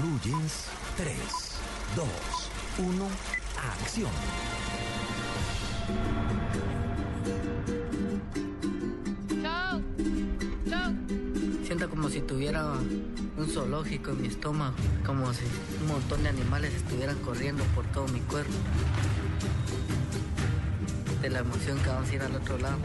Jeans, 3, 2, 1, acción. Chao. Chao. Siento como si tuviera un zoológico en mi estómago, como si un montón de animales estuvieran corriendo por todo mi cuerpo. De la emoción que vamos a ir al otro lado.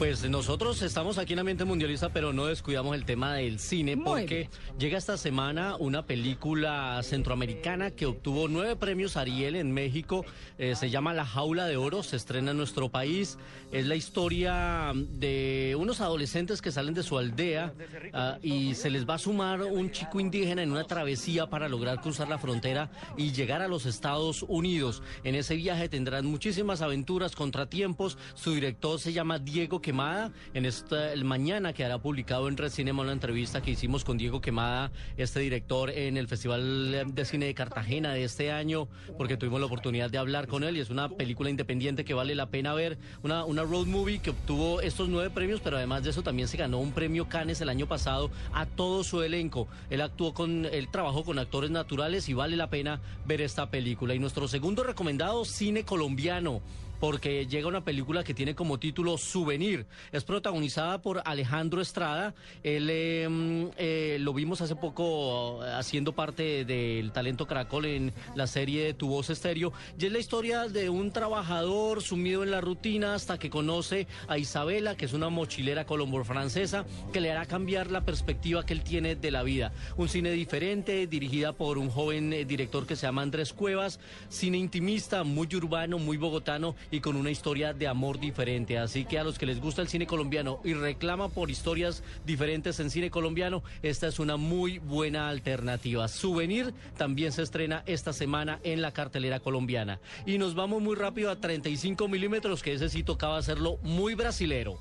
Pues nosotros estamos aquí en Ambiente Mundialista, pero no descuidamos el tema del cine porque llega esta semana una película centroamericana que obtuvo nueve premios Ariel en México. Eh, se llama La Jaula de Oro, se estrena en nuestro país. Es la historia de unos adolescentes que salen de su aldea ah, y se les va a sumar un chico indígena en una travesía para lograr cruzar la frontera y llegar a los Estados Unidos. En ese viaje tendrán muchísimas aventuras, contratiempos. Su director se llama Diego Quemada. En esta, el mañana quedará publicado en Red Cinema una entrevista que hicimos con Diego Quemada, este director en el Festival de Cine de Cartagena de este año, porque tuvimos la oportunidad de hablar con él y es una película independiente que vale la pena ver, una, una road movie que obtuvo estos nueve premios, pero además de eso también se ganó un premio Cannes el año pasado a todo su elenco. Él actuó con, él trabajó con actores naturales y vale la pena ver esta película. Y nuestro segundo recomendado, cine colombiano porque llega una película que tiene como título Souvenir. Es protagonizada por Alejandro Estrada. Él eh, eh, lo vimos hace poco haciendo parte del talento Caracol en la serie Tu Voz Estéreo. Y es la historia de un trabajador sumido en la rutina hasta que conoce a Isabela, que es una mochilera colombo-francesa, que le hará cambiar la perspectiva que él tiene de la vida. Un cine diferente, dirigida por un joven eh, director que se llama Andrés Cuevas. Cine intimista, muy urbano, muy bogotano y con una historia de amor diferente. Así que a los que les gusta el cine colombiano y reclama por historias diferentes en cine colombiano, esta es una muy buena alternativa. Souvenir también se estrena esta semana en la cartelera colombiana. Y nos vamos muy rápido a 35 milímetros, que ese sí tocaba hacerlo muy brasilero.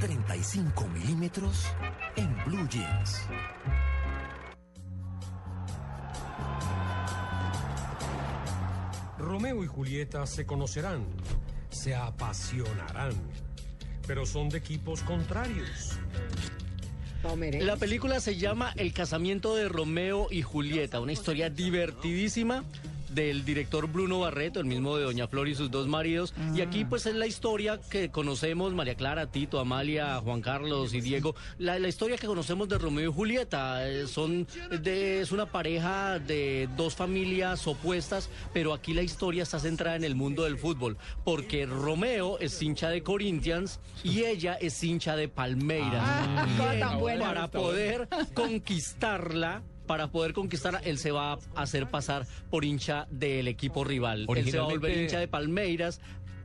35 milímetros en Blue Jeans. Romeo y Julieta se conocerán, se apasionarán, pero son de equipos contrarios. La película se llama El casamiento de Romeo y Julieta, una historia divertidísima del director Bruno Barreto, el mismo de Doña Flor y sus dos maridos. Y aquí pues es la historia que conocemos, María Clara, Tito, Amalia, Juan Carlos y Diego, la, la historia que conocemos de Romeo y Julieta. Eh, son de, es una pareja de dos familias opuestas, pero aquí la historia está centrada en el mundo del fútbol, porque Romeo es hincha de Corinthians y ella es hincha de Palmeiras. Y él, para poder conquistarla para poder conquistar, él se va a hacer pasar por hincha del equipo rival. Él se va a volver hincha de Palmeiras.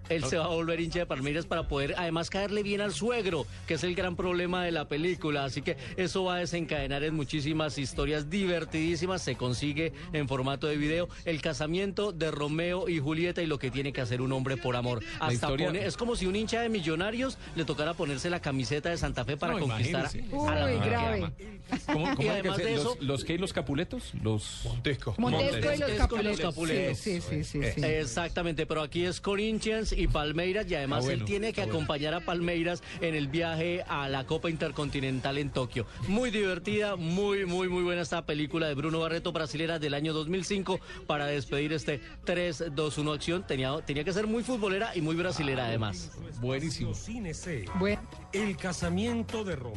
Él se va a volver hincha de Palmeiras para poder además caerle bien al suegro, que es el gran problema de la película. Así que eso va a desencadenar en muchísimas historias divertidísimas. Se consigue en formato de video el casamiento de Romeo y Julieta y lo que tiene que hacer un hombre por amor. Hasta historia- pone- es como si un hincha de millonarios le tocara ponerse la camiseta de Santa Fe para No, conquistar imagínese. a la Uy, grave. ¿Cómo, cómo Y que de los, eso- los qué y los capuletos? Los Montesco. Montesco y los Montesco y los Capuletos. Capuletos. Sí, sí, sí, sí, sí. Exactamente, pero aquí es Corinthians y Palmeiras y además Ah, bueno, él tiene que bueno. acompañar a Palmeiras en el viaje a la Copa Intercontinental en Tokio. Muy divertida, muy, muy, muy buena esta película de Bruno Barreto, brasilera del año 2005, para despedir este 3-2-1 acción. Tenía, tenía que ser muy futbolera y muy brasilera además. Buenísimo. El casamiento de Romeo.